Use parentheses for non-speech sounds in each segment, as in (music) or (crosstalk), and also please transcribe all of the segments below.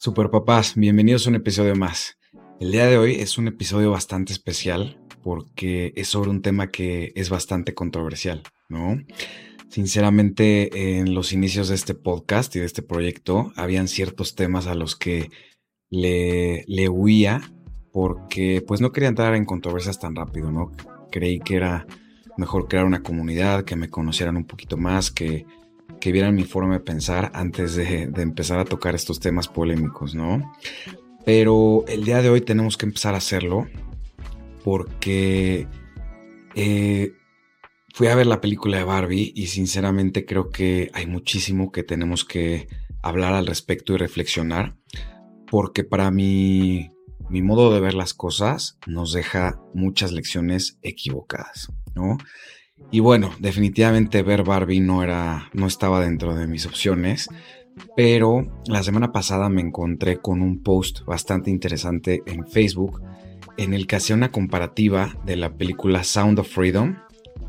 Super papás, bienvenidos a un episodio más. El día de hoy es un episodio bastante especial porque es sobre un tema que es bastante controversial, ¿no? Sinceramente, en los inicios de este podcast y de este proyecto, habían ciertos temas a los que le, le huía porque pues no quería entrar en controversias tan rápido, ¿no? Creí que era mejor crear una comunidad, que me conocieran un poquito más, que, que vieran mi forma de pensar antes de, empezar a tocar estos temas polémicos, ¿no? Pero el día de hoy tenemos que empezar a hacerlo porque eh, fui a ver la película de Barbie y sinceramente creo que hay muchísimo que tenemos que hablar al respecto y reflexionar porque para mí mi modo de ver las cosas nos deja muchas lecciones equivocadas, ¿no? Y bueno, definitivamente ver Barbie no era, no estaba dentro de mis opciones, pero la semana pasada me encontré con un post bastante interesante en Facebook en el que hacía una comparativa de la película Sound of Freedom,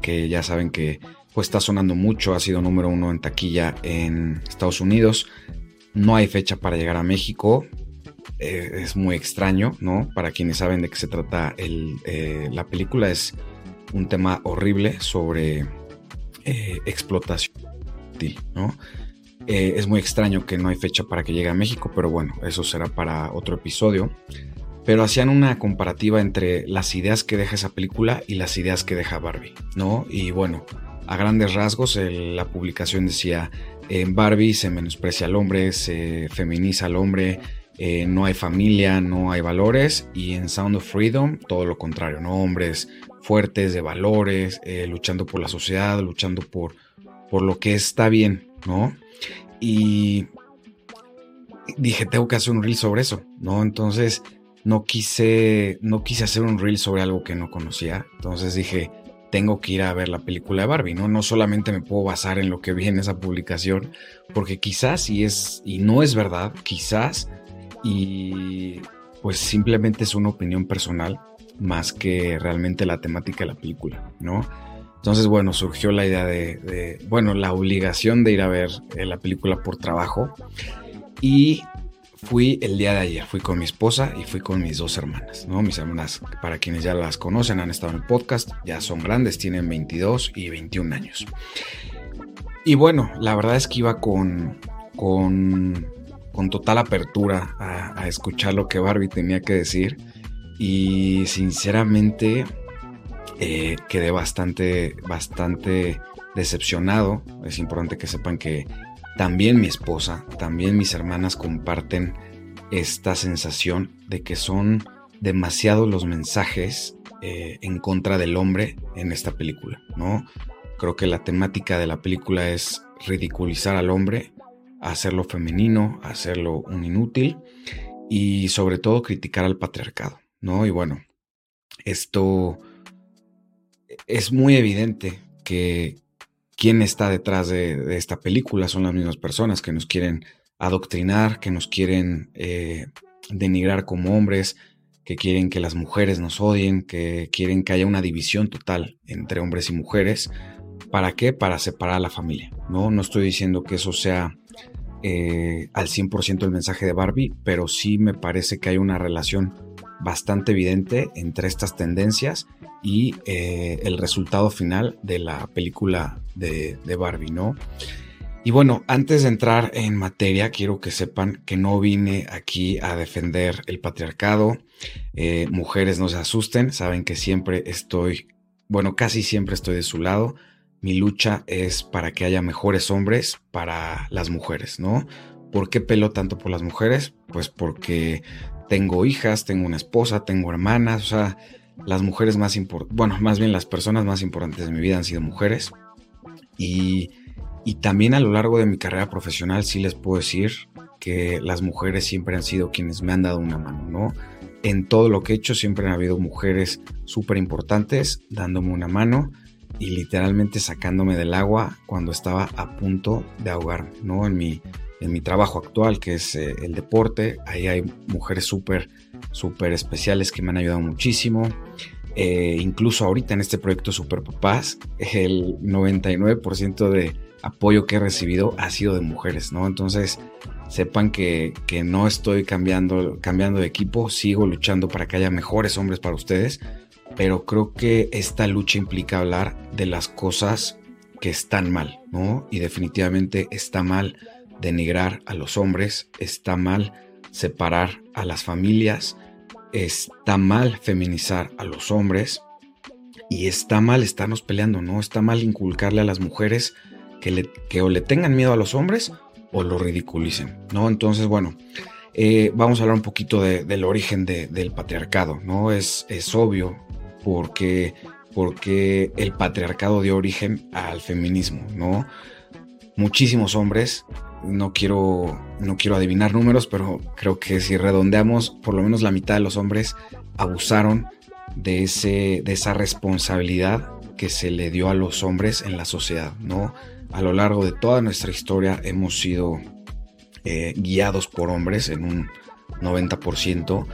que ya saben que pues está sonando mucho, ha sido número uno en taquilla en Estados Unidos, no hay fecha para llegar a México, eh, es muy extraño, ¿no? Para quienes saben de qué se trata eh, la película, es un tema horrible sobre eh, explotación, ¿no? es muy extraño que no hay fecha para que llegue a México, pero bueno, eso será para otro episodio. Pero hacían una comparativa entre las ideas que deja esa película y las ideas que deja Barbie, ¿no? Y bueno, a grandes rasgos, la publicación decía, en Barbie se menosprecia al hombre, se feminiza al hombre, eh, no hay familia, no hay valores y en Sound of Freedom todo lo contrario, ¿no? Hombres fuertes, de valores, eh, luchando por la sociedad, luchando por, por lo que está bien, ¿no? Y dije, tengo que hacer un reel sobre eso, ¿no? Entonces no quise, no quise hacer un reel sobre algo que no conocía, entonces dije, tengo que ir a ver la película de Barbie, ¿no? No solamente me puedo basar en lo que vi en esa publicación, porque quizás, y es, y no es verdad, quizás y pues simplemente es una opinión personal más que realmente la temática de la película, ¿no? Entonces, bueno, surgió la idea de, bueno, la obligación de ir a ver eh, la película por trabajo y fui el día de ayer, fui con mi esposa y fui con mis dos hermanas, ¿no? Mis hermanas, para quienes ya las conocen, han estado en el podcast, ya son grandes, tienen 22 y 21 años. Y bueno, la verdad es que iba con, con con total apertura a, escuchar lo que Barbie tenía que decir y sinceramente eh, quedé bastante, bastante decepcionado. Es importante que sepan que también mi esposa, también mis hermanas comparten esta sensación de que son demasiados los mensajes eh, en contra del hombre en esta película, ¿no? Creo que la temática de la película es ridiculizar al hombre hacerlo femenino, hacerlo un inútil y sobre todo criticar al patriarcado, ¿no? Y bueno, esto es muy evidente que quien está detrás de, esta película son las mismas personas que nos quieren adoctrinar, que nos quieren eh, denigrar como hombres, que quieren que las mujeres nos odien, que quieren que haya una división total entre hombres y mujeres. ¿Para qué? Para separar a la familia. No, no estoy diciendo que eso sea eh, al 100% el mensaje de Barbie, pero sí me parece que hay una relación bastante evidente entre estas tendencias y eh, el resultado final de la película de, Barbie, ¿no? Y bueno, antes de entrar en materia, quiero que sepan que no vine aquí a defender el patriarcado. Eh, mujeres no se asusten, saben que siempre estoy, bueno, casi siempre estoy de su lado mi lucha es para que haya mejores hombres para las mujeres, ¿no? ¿Por qué pelo tanto por las mujeres? Pues porque tengo hijas, tengo una esposa, tengo hermanas, o sea, las mujeres más importantes, bueno, más bien las personas más importantes de mi vida han sido mujeres. Y, y también a lo largo de mi carrera profesional sí les puedo decir que las mujeres siempre han sido quienes me han dado una mano, ¿no? En todo lo que he hecho siempre han habido mujeres súper importantes dándome una mano y literalmente sacándome del agua cuando estaba a punto de ahogarme, ¿no? En mi, en mi trabajo actual, que es eh, el deporte, ahí hay mujeres súper, súper especiales que me han ayudado muchísimo. Eh, incluso ahorita en este proyecto Super Papás, el 99% de, apoyo que he recibido ha sido de mujeres, ¿no? Entonces, sepan que, que, no estoy cambiando, cambiando de equipo, sigo luchando para que haya mejores hombres para ustedes, pero creo que esta lucha implica hablar de las cosas que están mal, ¿no? Y definitivamente está mal denigrar a los hombres, está mal separar a las familias, está mal feminizar a los hombres y está mal estarnos peleando, ¿no? Está mal inculcarle a las mujeres que, le, que o le tengan miedo a los hombres o lo ridiculicen, ¿no? Entonces, bueno, eh, vamos a hablar un poquito del origen del patriarcado, ¿no? Es, es obvio porque, porque el patriarcado dio origen al feminismo, ¿no? Muchísimos hombres, no quiero, no quiero adivinar números, pero creo que si redondeamos, por lo menos la mitad de los hombres abusaron de, ese, de esa responsabilidad que se le dio a los hombres en la sociedad, ¿no? A lo largo de toda nuestra historia hemos sido eh, guiados por hombres en un 90%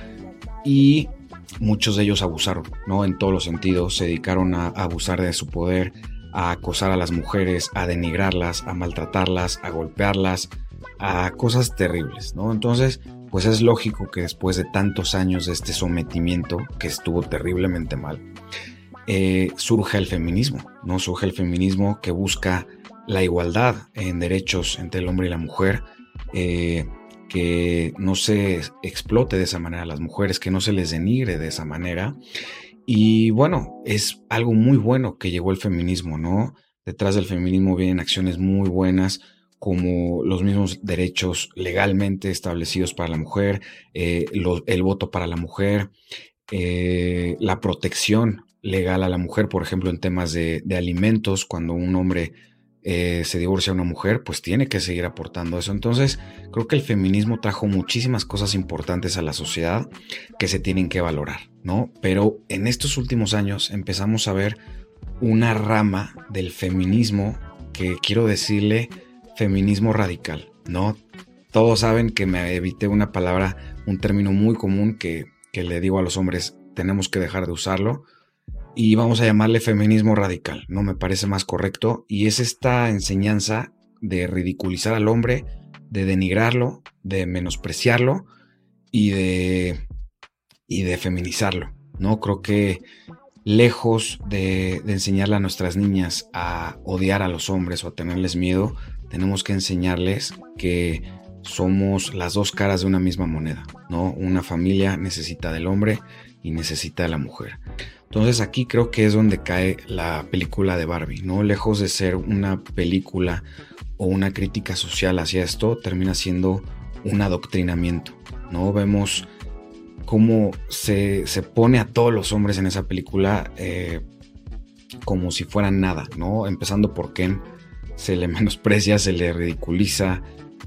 y muchos de ellos abusaron, ¿no? En todos los sentidos, se dedicaron a, abusar de su poder, a acosar a las mujeres, a denigrarlas, a maltratarlas, a golpearlas, a cosas terribles, ¿no? Entonces, pues es lógico que después de tantos años de este sometimiento, que estuvo terriblemente mal, eh, surja el feminismo, ¿no? Surge el feminismo que busca la igualdad en derechos entre el hombre y la mujer, eh, que no se explote de esa manera a las mujeres, que no se les denigre de esa manera. Y bueno, es algo muy bueno que llegó el feminismo, ¿no? Detrás del feminismo vienen acciones muy buenas como los mismos derechos legalmente establecidos para la mujer, eh, el voto para la mujer, eh, la protección legal a la mujer, por ejemplo, en temas de, de alimentos, cuando un hombre eh, se divorcia una mujer, pues tiene que seguir aportando eso. Entonces, creo que el feminismo trajo muchísimas cosas importantes a la sociedad que se tienen que valorar, ¿no? Pero en estos últimos años empezamos a ver una rama del feminismo que quiero decirle feminismo radical, ¿no? Todos saben que me evité una palabra, un término muy común que, que le digo a los hombres, tenemos que dejar de usarlo, y vamos a llamarle feminismo radical, ¿no? Me parece más correcto. Y es esta enseñanza de ridiculizar al hombre, de denigrarlo, de menospreciarlo y de, y de feminizarlo, ¿no? Creo que lejos de, enseñarle a nuestras niñas a odiar a los hombres o a tenerles miedo, tenemos que enseñarles que somos las dos caras de una misma moneda, ¿no? Una familia necesita del hombre y necesita de la mujer. Entonces aquí creo que es donde cae la película de Barbie, ¿no? Lejos de ser una película o una crítica social hacia esto, termina siendo un adoctrinamiento, ¿no? Vemos cómo se, pone a todos los hombres en esa película eh, como si fueran nada, ¿no? Empezando por Ken, se le (laughs) menosprecia, se le ridiculiza.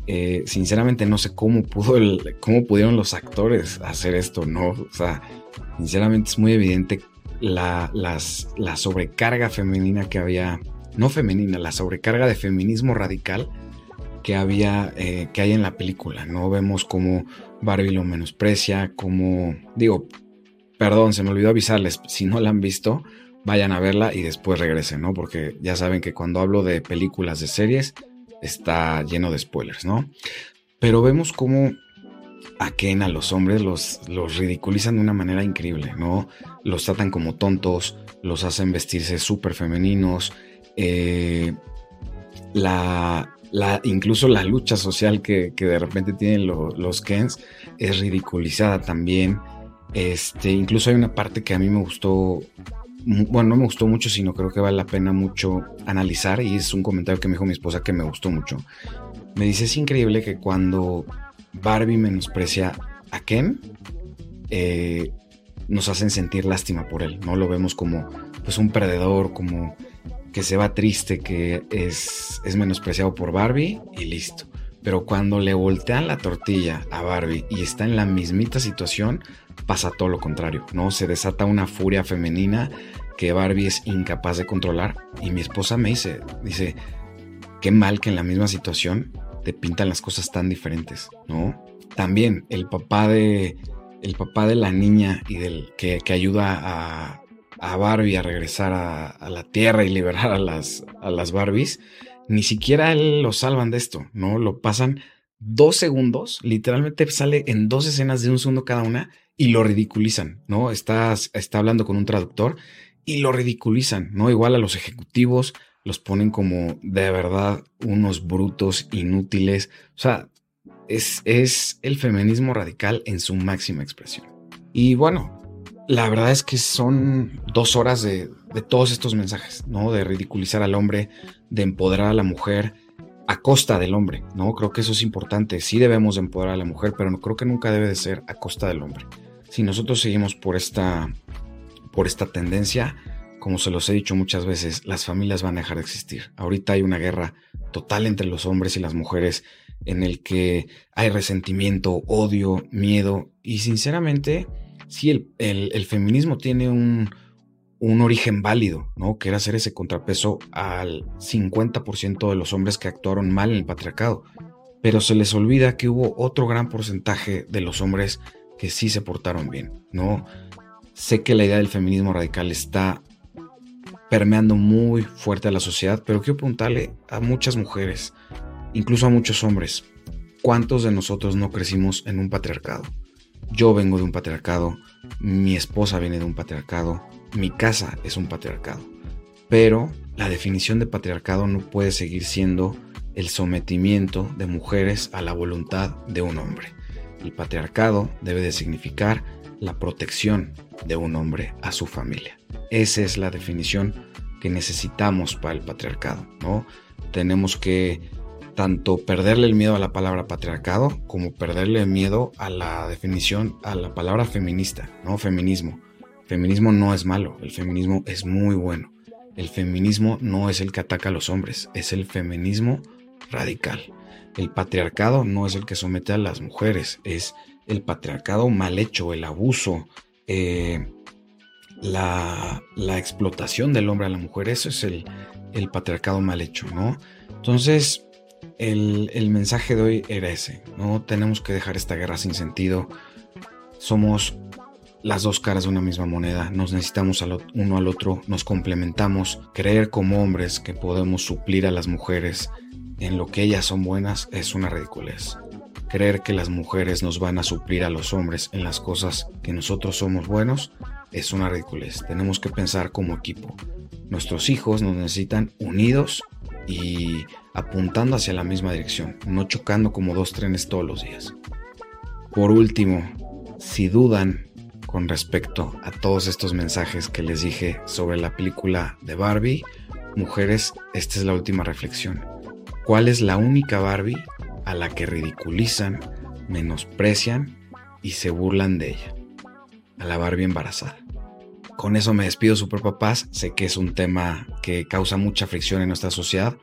Eh, sinceramente no sé cómo pudo cómo pudieron los actores hacer esto, ¿no? O sea, sinceramente es muy evidente la, la sobrecarga femenina que había, no femenina, la sobrecarga de feminismo radical que había, eh, que hay en la película, ¿no? Vemos cómo Barbie lo menosprecia, como, digo, perdón, se me olvidó avisarles, si no la han visto, vayan a verla y después regresen, ¿no? Porque ya saben que cuando hablo de películas, de series, está lleno de spoilers, ¿no? Pero vemos cómo a Ken, a los hombres, los, los ridiculizan de una manera increíble, ¿no? Los tratan como tontos, los hacen vestirse súper femeninos, eh, la, la, incluso la lucha social que, de repente tienen los Kens es ridiculizada también. Este, incluso hay una parte que a mí me gustó, bueno, no me gustó mucho, sino creo que vale la pena mucho analizar y es un comentario que me dijo mi esposa que me gustó mucho. Me dice, es increíble que cuando Barbie menosprecia a Ken, eh, nos hacen sentir lástima por él, ¿no? Lo vemos como pues un perdedor, como que se va triste, que es, es menospreciado por Barbie y listo. Pero cuando le voltean la tortilla a Barbie y está en la mismita situación, pasa todo lo contrario, ¿no? Se desata una furia femenina que Barbie es incapaz de controlar. Y mi esposa me dice, dice, qué mal que en la misma situación te pintan las cosas tan diferentes, ¿no? También el papá de, el papá de la niña y del que, ayuda a, a, Barbie a regresar a, la Tierra y liberar a las, a las Barbies, ni siquiera lo salvan de esto, ¿no? Lo pasan dos segundos, literalmente sale en dos escenas de un segundo cada una y lo ridiculizan, ¿no? Estás, está hablando con un traductor y lo ridiculizan, ¿no? Igual a los ejecutivos los ponen como de verdad unos brutos inútiles. O sea, es, es el feminismo radical en su máxima expresión. Y bueno, la verdad es que son dos horas de, de todos estos mensajes, ¿no? De ridiculizar al hombre, de empoderar a la mujer a costa del hombre, ¿no? Creo que eso es importante. Sí debemos de empoderar a la mujer, pero no creo que nunca debe de ser a costa del hombre. Si nosotros seguimos por esta, por esta tendencia, como se los he dicho muchas veces, las familias van a dejar de existir. Ahorita hay una guerra total entre los hombres y las mujeres en el que hay resentimiento, odio, miedo y sinceramente, sí, el, el feminismo tiene un, un origen válido, ¿no? Que era hacer ese contrapeso al 50% de los hombres que actuaron mal en el patriarcado. Pero se les olvida que hubo otro gran porcentaje de los hombres que sí se portaron bien, ¿no? Sé que la idea del feminismo radical está permeando muy fuerte a la sociedad, pero quiero preguntarle a muchas mujeres, incluso a muchos hombres, ¿cuántos de nosotros no crecimos en un patriarcado? Yo vengo de un patriarcado, mi esposa viene de un patriarcado, mi casa es un patriarcado. Pero la definición de patriarcado no puede seguir siendo el sometimiento de mujeres a la voluntad de un hombre. El patriarcado debe de significar la protección de un hombre a su familia. Esa es la definición que necesitamos para el patriarcado, ¿no? Tenemos que tanto perderle el miedo a la palabra patriarcado como perderle el miedo a la definición, a la palabra feminista, ¿no? Feminismo. Feminismo no es malo, el feminismo es muy bueno. El feminismo no es el que ataca a los hombres, es el feminismo radical. El patriarcado no es el que somete a las mujeres, es el patriarcado mal hecho, el abuso, eh, la, explotación del hombre a la mujer. Eso es el, el patriarcado mal hecho, ¿no? Entonces, el, mensaje de hoy era ese, ¿no? Tenemos que dejar esta guerra sin sentido. Somos las dos caras de una misma moneda, nos necesitamos uno al otro, nos complementamos, creer como hombres que podemos suplir a las mujeres en lo que ellas son buenas es una ridiculez. Creer que las mujeres nos van a suplir a los hombres en las cosas que nosotros somos buenos es una ridiculez. Tenemos que pensar como equipo. Nuestros hijos nos necesitan unidos y apuntando hacia la misma dirección, no chocando como dos trenes todos los días. Por último, si dudan con respecto a todos estos mensajes que les dije sobre la película de Barbie, mujeres, esta es la última reflexión. ¿Cuál es la única Barbie a la que ridiculizan, menosprecian y se burlan de ella? A la Barbie embarazada. Con eso me despido, superpapás. Sé que es un tema que causa mucha fricción en nuestra sociedad,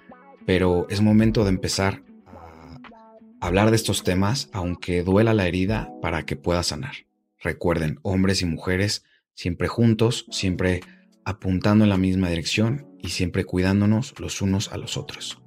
pero es momento de empezar a hablar de estos temas, aunque duela la herida, para que pueda sanar. Recuerden, hombres y mujeres, siempre juntos, siempre apuntando en la misma dirección y siempre cuidándonos los unos a los otros.